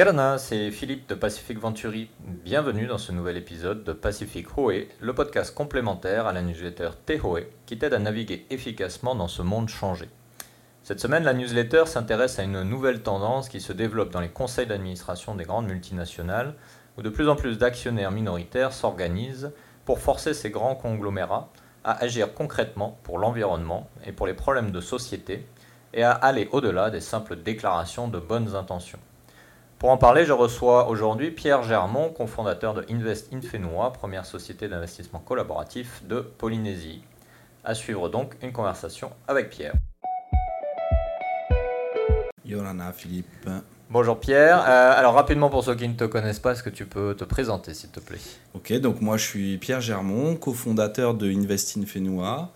Yarana, c'est Philippe de Pacific Venturi. Bienvenue dans ce nouvel épisode de Pacific Hoé, le podcast complémentaire à la newsletter Tehoe qui t'aide à naviguer efficacement dans ce monde changé. Cette semaine, la newsletter s'intéresse à une nouvelle tendance qui se développe dans les conseils d'administration des grandes multinationales, où de plus en plus d'actionnaires minoritaires s'organisent pour forcer ces grands conglomérats à agir concrètement pour l'environnement et pour les problèmes de société, et à aller au-delà des simples déclarations de bonnes intentions. Pour en parler, je reçois aujourd'hui Pierre Germont, cofondateur de Invest Infenua, première société d'investissement collaboratif de Polynésie. À suivre donc une conversation avec Pierre. Yorana Philippe. Bonjour Pierre. Euh, alors rapidement pour ceux qui ne te connaissent pas, est-ce que tu peux te présenter s'il te plaît? Ok, donc moi je suis Pierre Germont, cofondateur de Invest Infenua.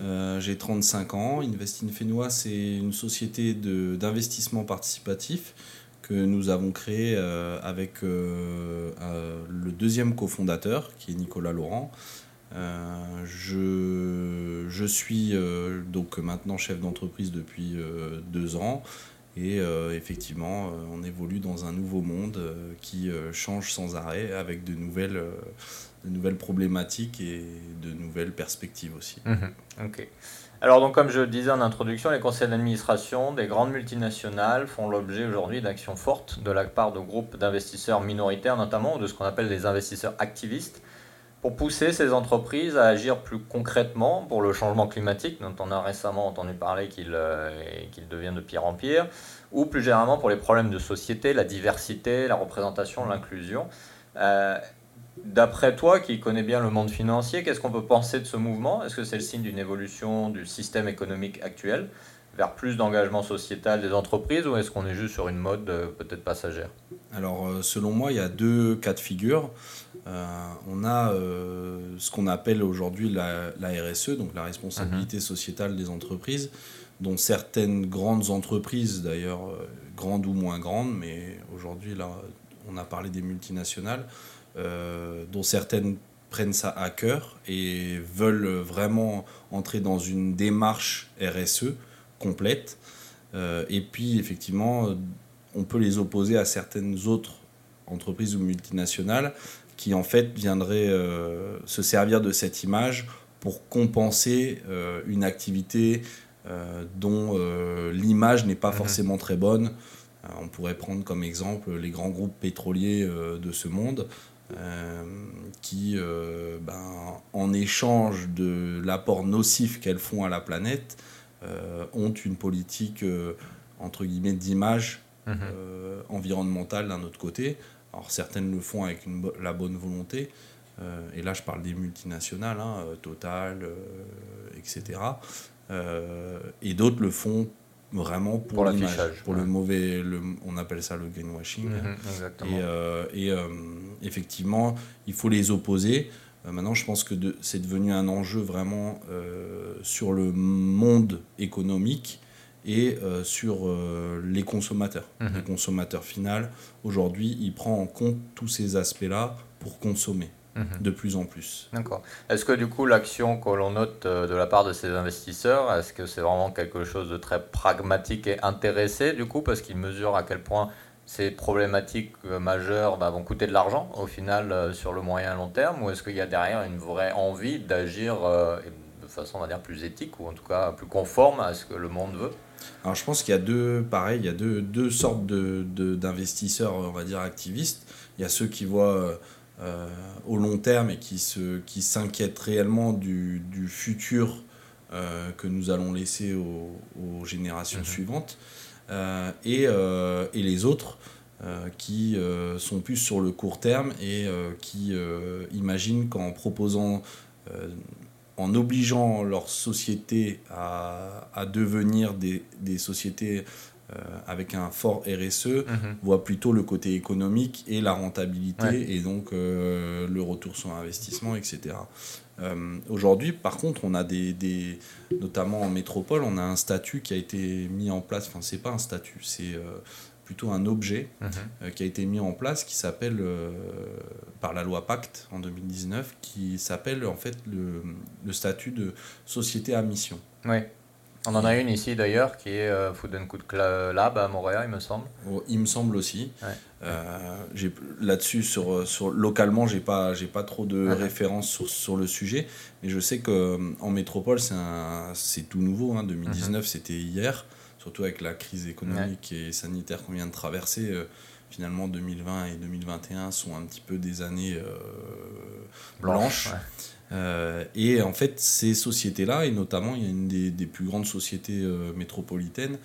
Euh, j'ai 35 ans. Invest Infenua, c'est une société d'investissement participatif que nous avons créé euh, avec euh, euh, le deuxième cofondateur, qui est Nicolas Laurent. je, je suis donc maintenant chef d'entreprise depuis deux ans. Et effectivement, on évolue dans un nouveau monde qui change sans arrêt avec de nouvelles, de nouvelles problématiques et de nouvelles perspectives aussi. Mhm. ok. Alors donc comme je le disais en introduction, les conseils d'administration des grandes multinationales font l'objet aujourd'hui d'actions fortes de la part de groupes d'investisseurs minoritaires notamment, ou de ce qu'on appelle des investisseurs activistes, pour pousser ces entreprises à agir plus concrètement pour le changement climatique, dont on a récemment entendu parler qu'il euh, devient de pire en pire, ou plus généralement pour les problèmes de société, la diversité, la représentation, l'inclusion. Euh, D'après toi, qui connais bien le monde financier, qu'est-ce qu'on peut penser de ce mouvement? Est-ce que c'est le signe d'une évolution du système économique actuel vers plus d'engagement sociétal des entreprises ou est-ce qu'on est juste sur une mode euh, peut-être passagère? Alors, euh, selon moi, il y a deux cas de figure. Euh, on a ce qu'on appelle aujourd'hui la, RSE, donc la responsabilité mhm. sociétale des entreprises, dont certaines grandes entreprises, d'ailleurs, grandes ou moins grandes, mais aujourd'hui, là, on a parlé des multinationales, dont certaines prennent ça à cœur et veulent vraiment entrer dans une démarche RSE complète. Euh, et puis, effectivement, on peut les opposer à certaines autres entreprises ou multinationales qui, en fait, viendraient euh, se servir de cette image pour compenser une activité dont l'image n'est pas mhm. forcément très bonne. On pourrait prendre comme exemple les grands groupes pétroliers de ce monde. Euh, qui, euh, ben, en échange de l'apport nocif qu'elles font à la planète, euh, ont une politique entre guillemets d'image mhm. environnementale d'un autre côté. Alors certaines le font avec une, la bonne volonté, et là je parle des multinationales, hein, Total, etc. et d'autres le font vraiment pour, pour pour le mauvais, le, on appelle ça le greenwashing. Mhm, et, euh, et euh, effectivement, il faut les opposer. Euh, maintenant, je pense que de, c'est devenu un enjeu vraiment sur le monde économique et sur les consommateurs. Mhm. Le consommateur final, aujourd'hui, il prend en compte tous ces aspects-là pour consommer. Mhm. de plus en plus. D'accord. Est-ce que du coup l'action que l'on note euh, de la part de ces investisseurs, est-ce que c'est vraiment quelque chose de très pragmatique et intéressé du coup parce qu'ils mesurent à quel point ces problématiques euh, majeures bah, vont coûter de l'argent au final euh, sur le moyen et long terme ou est-ce qu'il y a derrière une vraie envie d'agir de façon on va dire plus éthique ou en tout cas plus conforme à ce que le monde veut? Alors je pense qu'il y a deux, pareil, il y a deux, deux sortes d'investisseurs, de, on va dire, activistes. Il y a ceux qui voient euh, au long terme et qui, se, qui s'inquiètent réellement du, du futur euh, que nous allons laisser aux, générations mhm. suivantes, euh, et, et, les autres qui sont plus sur le court terme et qui imaginent qu'en proposant en obligeant leur société à, à devenir des, des sociétés avec un fort RSE, mhm. voit plutôt le côté économique et la rentabilité et donc euh, le retour sur investissement, etc. Euh, aujourd'hui, par contre, on a des, des, notamment en métropole, on a un statut qui a été mis en place. Enfin, c'est pas un statut, c'est plutôt un objet mhm. qui a été mis en place qui s'appelle par la loi Pacte en 2019 qui s'appelle en fait le, le, statut de société à mission. Ouais. On en a une ici d'ailleurs qui est euh, Food and Cook Lab à Montréal, il me semble. Oh, il me semble aussi. Là-dessus, sur, sur, localement, j'ai pas, pas trop de références sur, sur, le sujet, mais je sais qu'en métropole, c'est tout nouveau. Hein, 2019, mm-hmm. c'était hier, surtout avec la crise économique et sanitaire qu'on vient de traverser finalement 2020 et 2021 sont un petit peu des années euh, blanches. Euh, et en fait, ces sociétés-là, et notamment, il y a une des, plus grandes sociétés euh, métropolitaines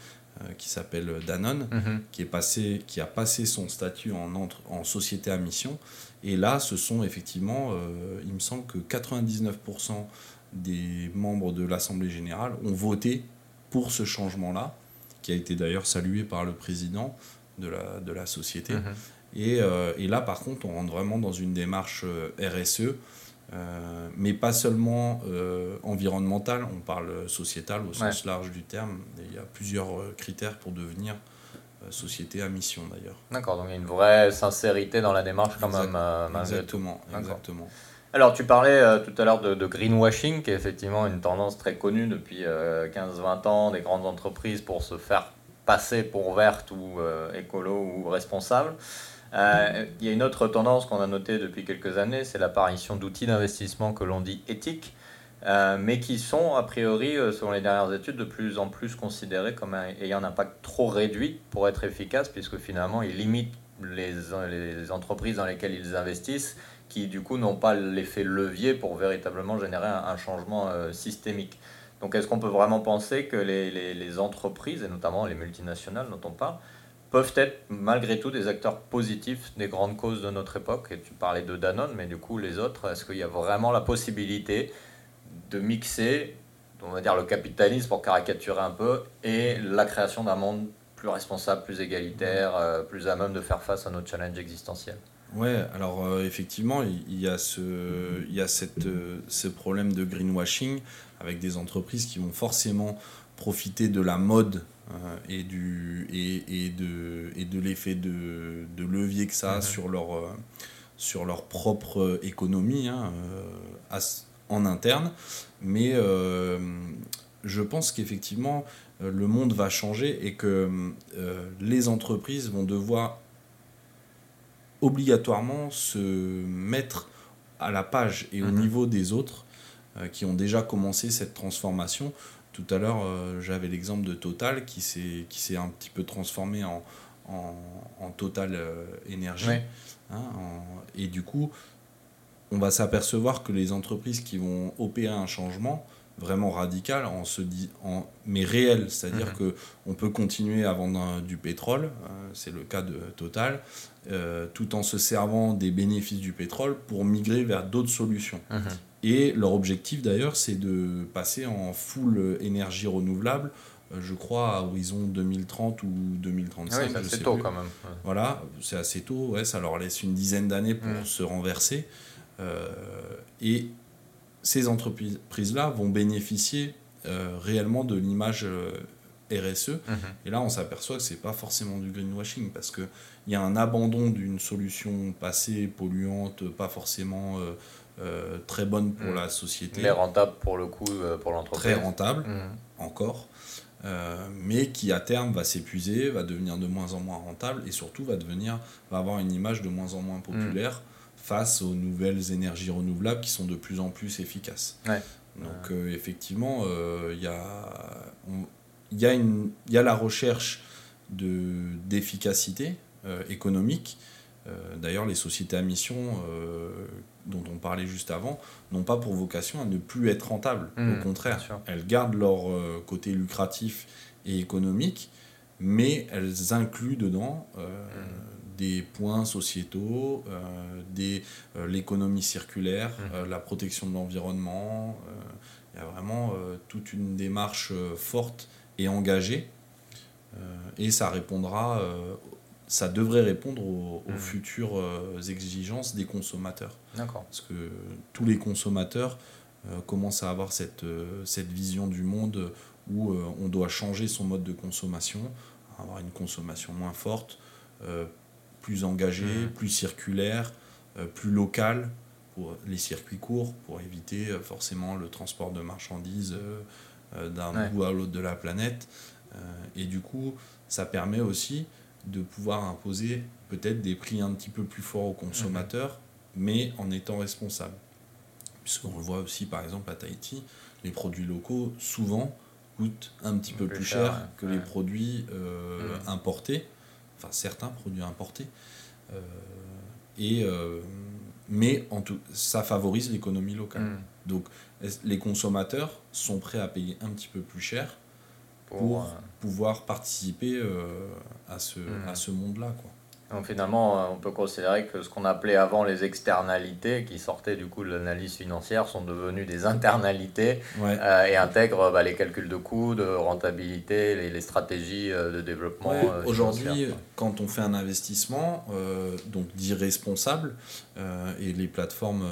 qui s'appelle Danone, mhm. qui, est passé, qui a passé son statut en, entre, en société à mission. Et là, ce sont effectivement, il me semble que 99% des membres de l'Assemblée générale ont voté pour ce changement-là, qui a été d'ailleurs salué par le président de la, de la société. Mhm. Et, euh, et, là, par contre, on rentre vraiment dans une démarche euh, RSE, euh, mais pas seulement environnementale, on parle sociétal au sens large du terme. il y a plusieurs critères pour devenir société à mission d'ailleurs. D'accord, donc il y a une vraie sincérité dans la démarche quand même. exactement, exactement. Alors tu parlais tout à l'heure de, de, greenwashing, qui est effectivement une tendance très connue depuis 15-20 ans des grandes entreprises pour se faire passer pour verte ou euh, écolo ou responsable. Euh, il y a une autre tendance qu'on a notée depuis quelques années, c'est l'apparition d'outils d'investissement que l'on dit éthiques, euh, mais qui sont, a priori, selon les dernières études, de plus en plus considérés comme ayant un impact trop réduit pour être efficace, puisque finalement, ils limitent les, les entreprises dans lesquelles ils investissent, qui du coup n'ont pas l'effet levier pour véritablement générer un, changement systémique. Donc est-ce qu'on peut vraiment penser que les, les, entreprises, et notamment les multinationales dont on parle, peuvent être malgré tout des acteurs positifs des grandes causes de notre époque. Et tu parlais de Danone, mais du coup les autres, est-ce qu'il y a vraiment la possibilité de mixer, on va dire le capitalisme pour caricaturer un peu, et la création d'un monde plus responsable, plus égalitaire, euh, plus à même de faire face à nos challenges existentiels Ouais, alors euh, effectivement, il y, a ce, il y a cette, euh, ce problème de greenwashing avec des entreprises qui vont forcément profiter de la mode euh, et, du, et, et de, et de l'effet de, de, levier que ça a mhm. sur, leur, euh, sur leur propre économie hein, euh, en interne. Mais je pense qu'effectivement, le monde va changer et que les entreprises vont devoir obligatoirement se mettre à la page et au mhm. niveau des autres euh, qui ont déjà commencé cette transformation. Tout à l'heure, euh, j'avais l'exemple de Total qui s'est, qui s'est un petit peu transformé en, en, en Total euh, Énergie. Hein, et du coup, on va s'apercevoir que les entreprises qui vont opérer un changement vraiment radical, en se dit, en, mais réel, c'est-à-dire mhm. que on peut continuer à vendre du pétrole, c'est le cas de Total, tout en se servant des bénéfices du pétrole pour migrer vers d'autres solutions. Mhm. Et leur objectif d'ailleurs, c'est de passer en full énergie renouvelable, euh, je crois à horizon 2030 ou 2035. Ah c'est tôt quand même. Voilà, c'est assez tôt, ouais, ça leur laisse une dizaine d'années pour mm. se renverser. Euh, et ces entreprises-là vont bénéficier euh, réellement de l'image RSE. Mm-hmm. Et là, on s'aperçoit que ce n'est pas forcément du greenwashing parce qu'il y a un abandon d'une solution passée polluante, pas forcément euh, très bonne pour mm. la société. Mais rentable pour le coup, euh, pour l'entreprise. Très rentable, mm. encore. Euh, mais qui à terme va s'épuiser, va devenir de moins en moins rentable et surtout va devenir va avoir une image de moins en moins populaire mm. face aux nouvelles énergies renouvelables qui sont de plus en plus efficaces. Donc effectivement, il y, a, y, a y a la recherche d'efficacité économique. D'ailleurs, les sociétés à mission dont on parlait juste avant, n'ont pas pour vocation à ne plus être rentables. Au mmh, contraire, elles gardent leur euh, côté lucratif et économique, mais elles incluent dedans euh, mmh. des points sociétaux, euh, des, l'économie circulaire, mmh. la protection de l'environnement. Il y a vraiment toute une démarche forte et engagée. et ça répondra ça devrait répondre aux, hmm. futures euh, exigences des consommateurs. D'accord. Parce que tous les consommateurs euh, commencent à avoir cette, euh, cette vision du monde où on doit changer son mode de consommation, avoir une consommation moins forte, plus engagée, hmm. plus circulaire, plus locale pour les circuits courts, pour éviter forcément le transport de marchandises d'un bout à l'autre de la planète. et du coup, ça permet aussi de pouvoir imposer peut-être des prix un petit peu plus forts aux consommateurs, mais en étant responsable. Puisqu'on le voit aussi par exemple à Tahiti, les produits locaux souvent coûtent un petit peu plus, cher, que les produits euh, importés, enfin certains produits importés. Euh, et, euh, mais en tout, ça favorise l'économie locale. Mm. Donc les consommateurs sont prêts à payer un petit peu plus cher pour, pouvoir participer à ce, mm. à ce monde-là. Quoi. Donc finalement, euh, on peut considérer que ce qu'on appelait avant les externalités, qui sortaient du coup de l'analyse financière, sont devenues des internalités euh, et intègrent bah, les calculs de coûts, de rentabilité, les, stratégies euh, de développement. Aujourd'hui, quand on fait un investissement, donc dit responsable, et les plateformes,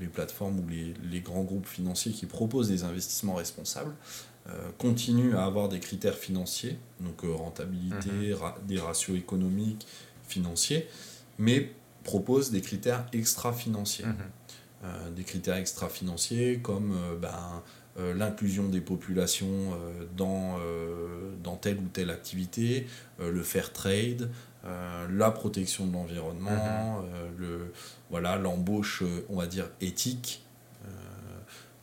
les plateformes ou les, les, grands groupes financiers qui proposent des investissements responsables, continuent à avoir des critères financiers, donc rentabilité, mhm. des ratios économiques, financiers, mais propose des critères extra-financiers. Mhm. Euh, des critères extra-financiers comme euh, ben, euh, l'inclusion des populations dans, dans telle ou telle activité, le fair trade, la protection de l'environnement, mhm. le voilà l'embauche, on va dire, éthique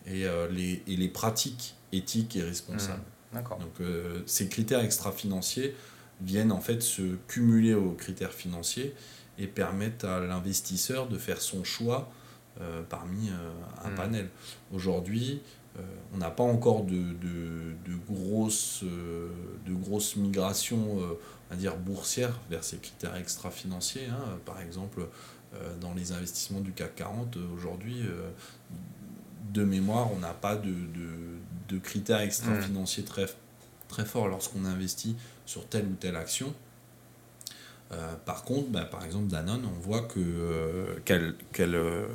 et, les, et les pratiques éthiques et responsables. Mhm. Donc ces critères extra-financiers viennent en fait se cumuler aux critères financiers et permettent à l'investisseur de faire son choix euh, parmi euh, un hmm. panel. Aujourd'hui, euh, on n'a pas encore de, de, de grosses, de grosses migrations à dire boursières vers ces critères extra-financiers. Hein. Par exemple, dans les investissements du CAC 40, aujourd'hui, de mémoire, on n'a pas de, de, critères extra-financiers très, très forts lorsqu'on investit sur telle ou telle action. Euh, par contre, bah, par exemple, Danone, on voit que, euh, euh,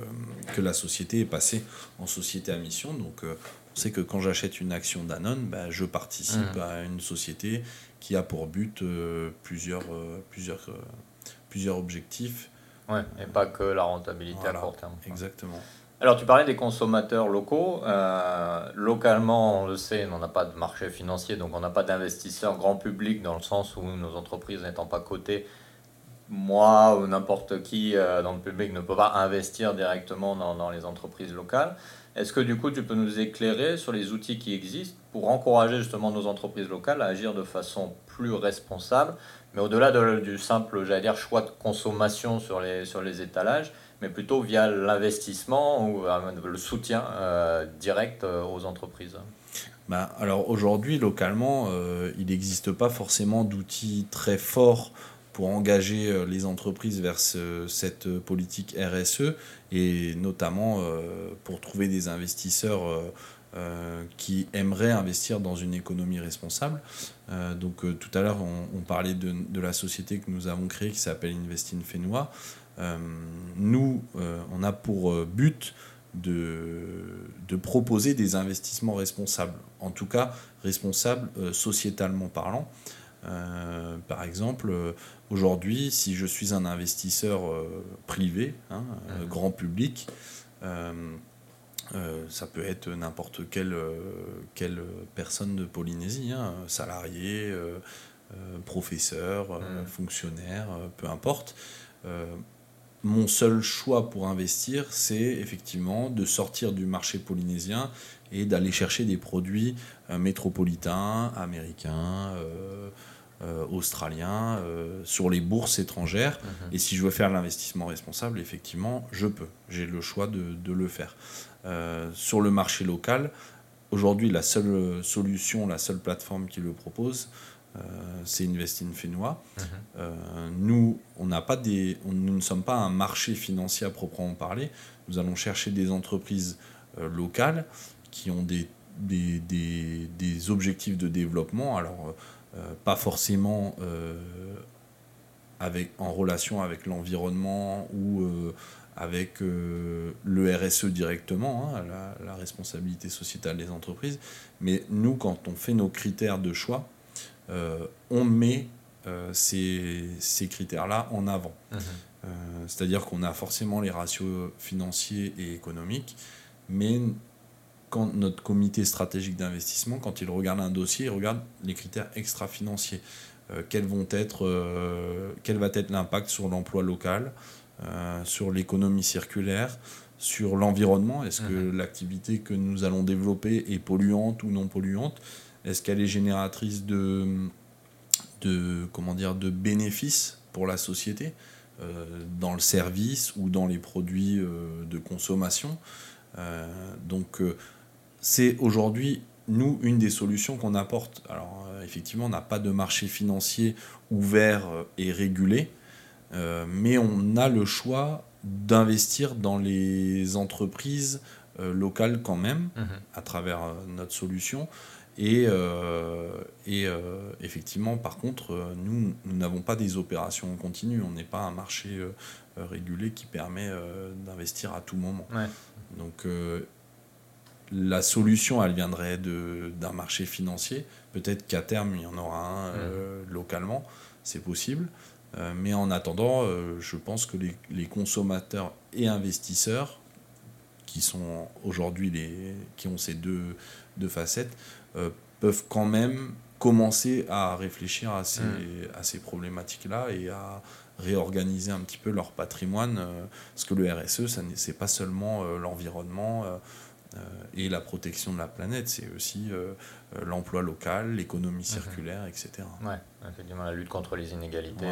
que la société est passée en société à mission. Donc, on sait que quand j'achète une action Danone, bah, je participe mmh. à une société qui a pour but plusieurs, plusieurs, plusieurs objectifs. Ouais, et pas que la rentabilité à court terme. Exactement. Alors, tu parlais des consommateurs locaux. Euh, localement, on le sait, on n'a pas de marché financier, donc on n'a pas d'investisseurs grand public dans le sens où nos entreprises n'étant pas cotées, moi ou n'importe qui euh, dans le public ne peut pas investir directement dans, les entreprises locales. Est-ce que du coup, tu peux nous éclairer sur les outils qui existent pour encourager justement nos entreprises locales à agir de façon plus responsable, mais au-delà du simple, j'allais dire, choix de consommation sur les, sur les étalages mais plutôt via l'investissement ou euh, le soutien euh, direct euh, aux entreprises bah, alors aujourd'hui, localement, il n'existe pas forcément d'outils très forts pour engager les entreprises vers cette politique RSE et notamment pour trouver des investisseurs qui aimeraient investir dans une économie responsable. donc tout à l'heure, on, parlait de, la société que nous avons créée qui s'appelle Investin Fenois. Euh, nous, euh, on a pour euh, but de, de, proposer des investissements responsables, en tout cas responsables sociétalement parlant. par exemple, aujourd'hui, si je suis un investisseur privé, hein, mmh. grand public, ça peut être n'importe quelle, quelle, personne de Polynésie, hein, salarié, professeur, mmh. fonctionnaire, peu importe mon seul choix pour investir, c'est effectivement de sortir du marché polynésien et d'aller chercher des produits euh, métropolitains, américains, euh, euh, australiens, sur les bourses étrangères. Mhm. Et si je veux faire l'investissement responsable, effectivement, je peux. J'ai le choix de, de le faire. sur le marché local, aujourd'hui, la seule solution, la seule plateforme qui le propose, euh, c'est Investin Fénois. Mhm. Euh, nous, on n'a pas des, nous ne sommes pas un marché financier à proprement parler. Nous allons chercher des entreprises euh, locales qui ont des, des, des, des, objectifs de développement. Alors, pas forcément avec, en relation avec l'environnement ou avec le RSE directement, hein, la, la, responsabilité sociétale des entreprises. Mais nous, quand on fait nos critères de choix, euh, on met euh, ces, ces critères-là en avant. Mhm. Euh, c'est-à-dire qu'on a forcément les ratios financiers et économiques, mais quand notre comité stratégique d'investissement, quand il regarde un dossier, il regarde les critères extra-financiers. Euh, quels vont être, euh, quel va être l'impact sur l'emploi local, euh, sur l'économie circulaire, sur l'environnement? Est-ce que mhm. l'activité que nous allons développer est polluante ou non polluante? Est-ce qu'elle est génératrice de, de, comment dire, de bénéfices pour la société dans le service ou dans les produits de consommation Donc c'est aujourd'hui nous, une des solutions qu'on apporte, alors euh, effectivement, on n'a pas de marché financier ouvert euh, et régulé, euh, mais on a le choix d'investir dans les entreprises locales quand même, mhm. à travers notre solution. Et, et effectivement, par contre, nous, nous n'avons pas des opérations continues. On n'est pas un marché régulé qui permet d'investir à tout moment. Donc, la solution, elle viendrait d'un marché financier. Peut-être qu'à terme, il y en aura un euh, localement, c'est possible. Euh, mais en attendant, euh, je pense que les, consommateurs et investisseurs, qui sont aujourd'hui les, qui ont ces deux, deux facettes, peuvent quand même commencer à réfléchir à ces, mm. à ces problématiques-là et à réorganiser un petit peu leur patrimoine. parce que le RSE, ce n'est pas seulement l'environnement euh, et la protection de la planète, c'est aussi euh, euh, l'emploi local, l'économie mhm. circulaire, etc. Oui, effectivement, la lutte contre les inégalités.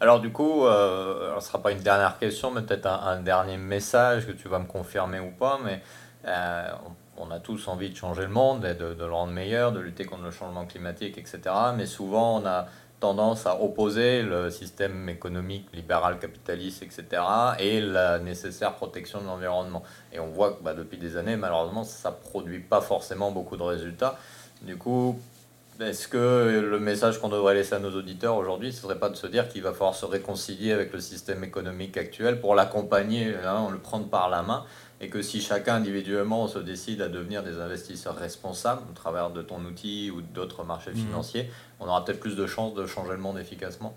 Alors du coup, ce ne sera pas une dernière question, mais peut-être un, dernier message que tu vas me confirmer ou pas, mais on, a tous envie de changer le monde et de, le rendre meilleur, de lutter contre le changement climatique, etc. Mais souvent, on a tendance à opposer le système économique libéral, capitaliste, etc., et la nécessaire protection de l'environnement. Et on voit que bah, depuis des années, malheureusement, ça ne produit pas forcément beaucoup de résultats. Du coup, est-ce que le message qu'on devrait laisser à nos auditeurs aujourd'hui, ce serait pas de se dire qu'il va falloir se réconcilier avec le système économique actuel pour l'accompagner, hein, le prendre par la main et que si chacun individuellement se décide à devenir des investisseurs responsables au travers de ton outil ou d'autres marchés mmh. financiers, on aura peut-être plus de chances de changer le monde efficacement.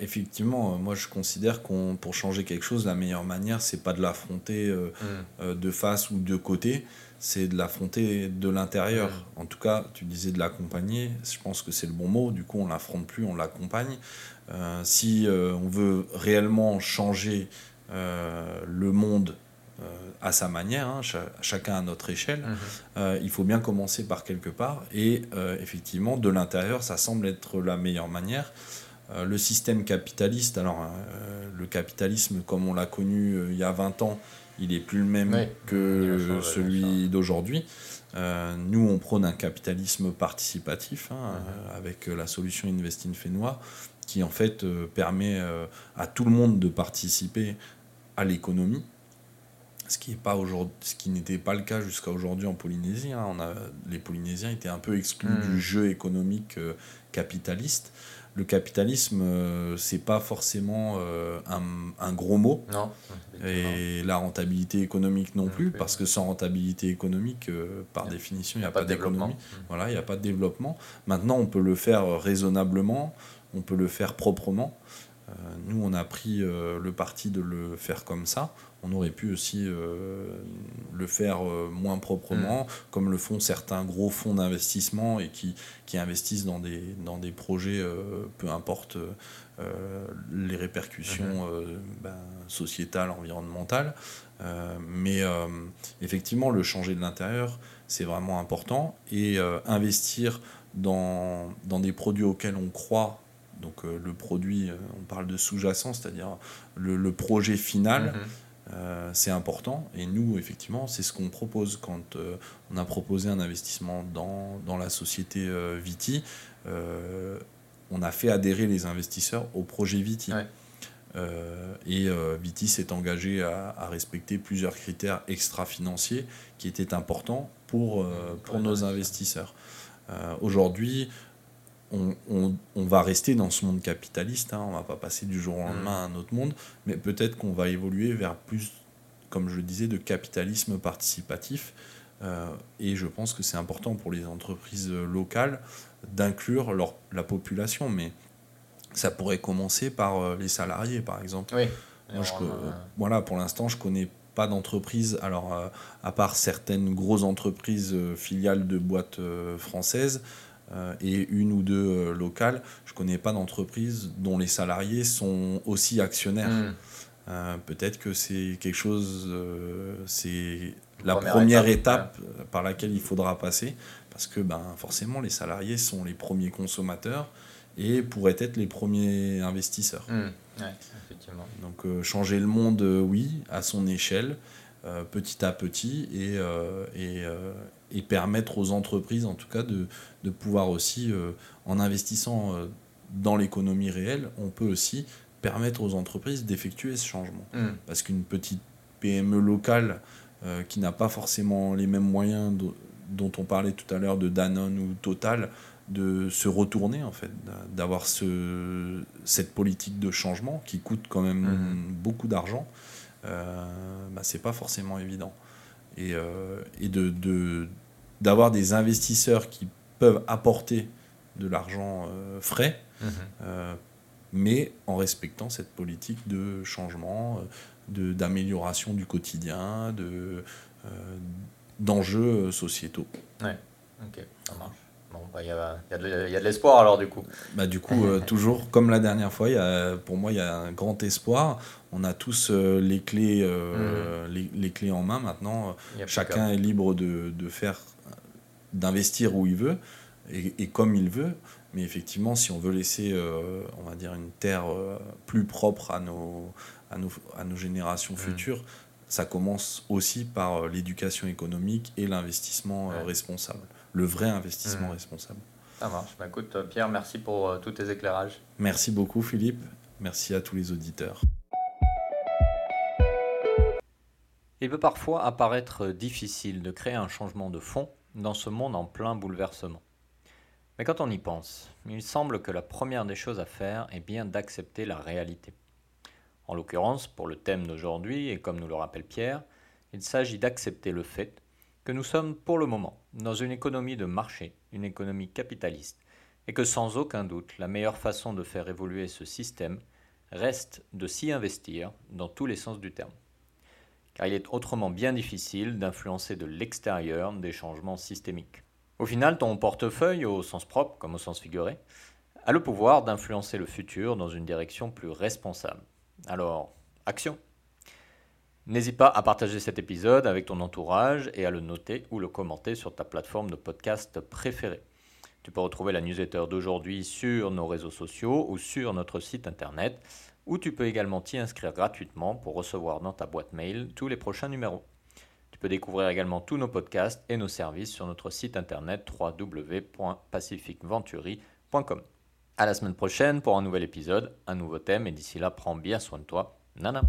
effectivement, euh, moi je considère qu'on pour changer quelque chose, la meilleure manière, c'est pas de l'affronter euh, mmh. euh, de face ou de côté, c'est de l'affronter de l'intérieur. Mmh. En tout cas, tu disais de l'accompagner, je pense que c'est le bon mot, du coup on l'affronte plus, on l'accompagne. si on veut réellement changer le monde à sa manière, hein, chacun à notre échelle. Mhm. Euh, il faut bien commencer par quelque part. Et euh, effectivement, de l'intérieur, ça semble être la meilleure manière. le système capitaliste, alors le capitalisme comme on l'a connu il y a 20 ans, il est plus le même que celui d'aujourd'hui. nous, on prône un capitalisme participatif hein, mhm. avec la solution Invest in Fénois qui en fait permet à tout le monde de participer à l'économie ce qui pas ce qui n'était pas le cas jusqu'à aujourd'hui en Polynésie. Hein. On a, les Polynésiens étaient un peu exclus hmm. du jeu économique euh, capitaliste. Le capitalisme, euh, c'est pas forcément euh, un, un, gros mot. Non. Et la rentabilité économique non, plus, parce que sans rentabilité économique, par définition, il n'y a, pas, d'économie. Hmm. Voilà, il n'y a pas de développement. Maintenant, on peut le faire raisonnablement, on peut le faire proprement. Nous, on a pris le parti de le faire comme ça on aurait pu aussi euh, le faire euh, moins proprement, mm. comme le font certains gros fonds d'investissement et qui, qui investissent dans des, dans des projets, euh, peu importe les répercussions mm-hmm. ben, sociétales, environnementales. mais effectivement, le changer de l'intérieur, c'est vraiment important. Et investir dans, dans des produits auxquels on croit donc le produit, on parle de sous-jacent, c'est-à-dire le, projet final, mm-hmm. Euh, c'est important. Et nous, effectivement, c'est ce qu'on propose quand euh, on a proposé un investissement dans, dans la société euh, Viti. on a fait adhérer les investisseurs au projet Viti. et Viti s'est engagé à, à, respecter plusieurs critères extra-financiers qui étaient importants pour, pour nos investisseurs. Aujourd'hui, on, va rester dans ce monde capitaliste, hein, on va pas passer du jour au lendemain à un autre monde, mais peut-être qu'on va évoluer vers plus, comme je le disais, de capitalisme participatif. Euh, et je pense que c'est important pour les entreprises locales d'inclure la population, mais ça pourrait commencer par euh, les salariés, par exemple. Oui. voilà, pour l'instant, je connais pas d'entreprise, alors à part certaines grosses entreprises filiales de boîtes françaises et une ou deux locales, je ne connais pas d'entreprise dont les salariés sont aussi actionnaires. Hmm. Peut-être que c'est quelque chose, c'est la première, étape, par laquelle il faudra passer, parce que ben, forcément les salariés sont les premiers consommateurs et pourraient être les premiers investisseurs. Mmh. Donc euh, changer le monde, euh, oui, à son échelle, euh, petit à petit, et, et, et, permettre aux entreprises, en tout cas, de, de pouvoir aussi, en investissant dans l'économie réelle, on peut aussi permettre aux entreprises d'effectuer ce changement. Mmh. Parce qu'une petite PME locale qui n'a pas forcément les mêmes moyens dont on parlait tout à l'heure de Danone ou Total, de se retourner en fait, d'avoir ce, cette politique de changement qui coûte quand même mhm. beaucoup d'argent, euh, bah, c'est pas forcément évident. Et, euh, et de, d'avoir des investisseurs qui peuvent apporter de l'argent euh, frais, mhm. euh, mais en respectant cette politique de changement, de, d'amélioration du quotidien, de, d'enjeux sociétaux. Ouais, ok, ça marche. Bah, il y, a, de l'espoir alors du coup. Bah, du coup, euh, toujours comme la dernière fois, y a, pour moi, il y a un grand espoir. On a tous euh, les, clés, euh, mm. les, clés en main maintenant. Chacun est libre de, de faire, d'investir où il veut et, et, comme il veut. Mais effectivement, si on veut laisser, on va dire, une terre plus propre à nos, à nos, à nos générations mm. futures, ça commence aussi par l'éducation économique et l'investissement responsable le vrai investissement mmh. responsable. Ça marche. Bah, écoute, Pierre, merci pour euh, tous tes éclairages. Merci beaucoup, Philippe. Merci à tous les auditeurs. Il peut parfois apparaître difficile de créer un changement de fond dans ce monde en plein bouleversement. Mais quand on y pense, il semble que la première des choses à faire est bien d'accepter la réalité. En l'occurrence, pour le thème d'aujourd'hui, et comme nous le rappelle Pierre, il s'agit d'accepter le fait que nous sommes pour le moment dans une économie de marché, une économie capitaliste, et que sans aucun doute la meilleure façon de faire évoluer ce système reste de s'y investir dans tous les sens du terme. Car il est autrement bien difficile d'influencer de l'extérieur des changements systémiques. Au final, ton portefeuille, au sens propre comme au sens figuré, a le pouvoir d'influencer le futur dans une direction plus responsable. Alors, action N'hésite pas à partager cet épisode avec ton entourage et à le noter ou le commenter sur ta plateforme de podcast préférée. Tu peux retrouver la newsletter d'aujourd'hui sur nos réseaux sociaux ou sur notre site internet, où tu peux également t'y inscrire gratuitement pour recevoir dans ta boîte mail tous les prochains numéros. Tu peux découvrir également tous nos podcasts et nos services sur notre site internet www.pacificventuri.com. À la semaine prochaine pour un nouvel épisode, un nouveau thème et d'ici là, prends bien soin de toi. Nana.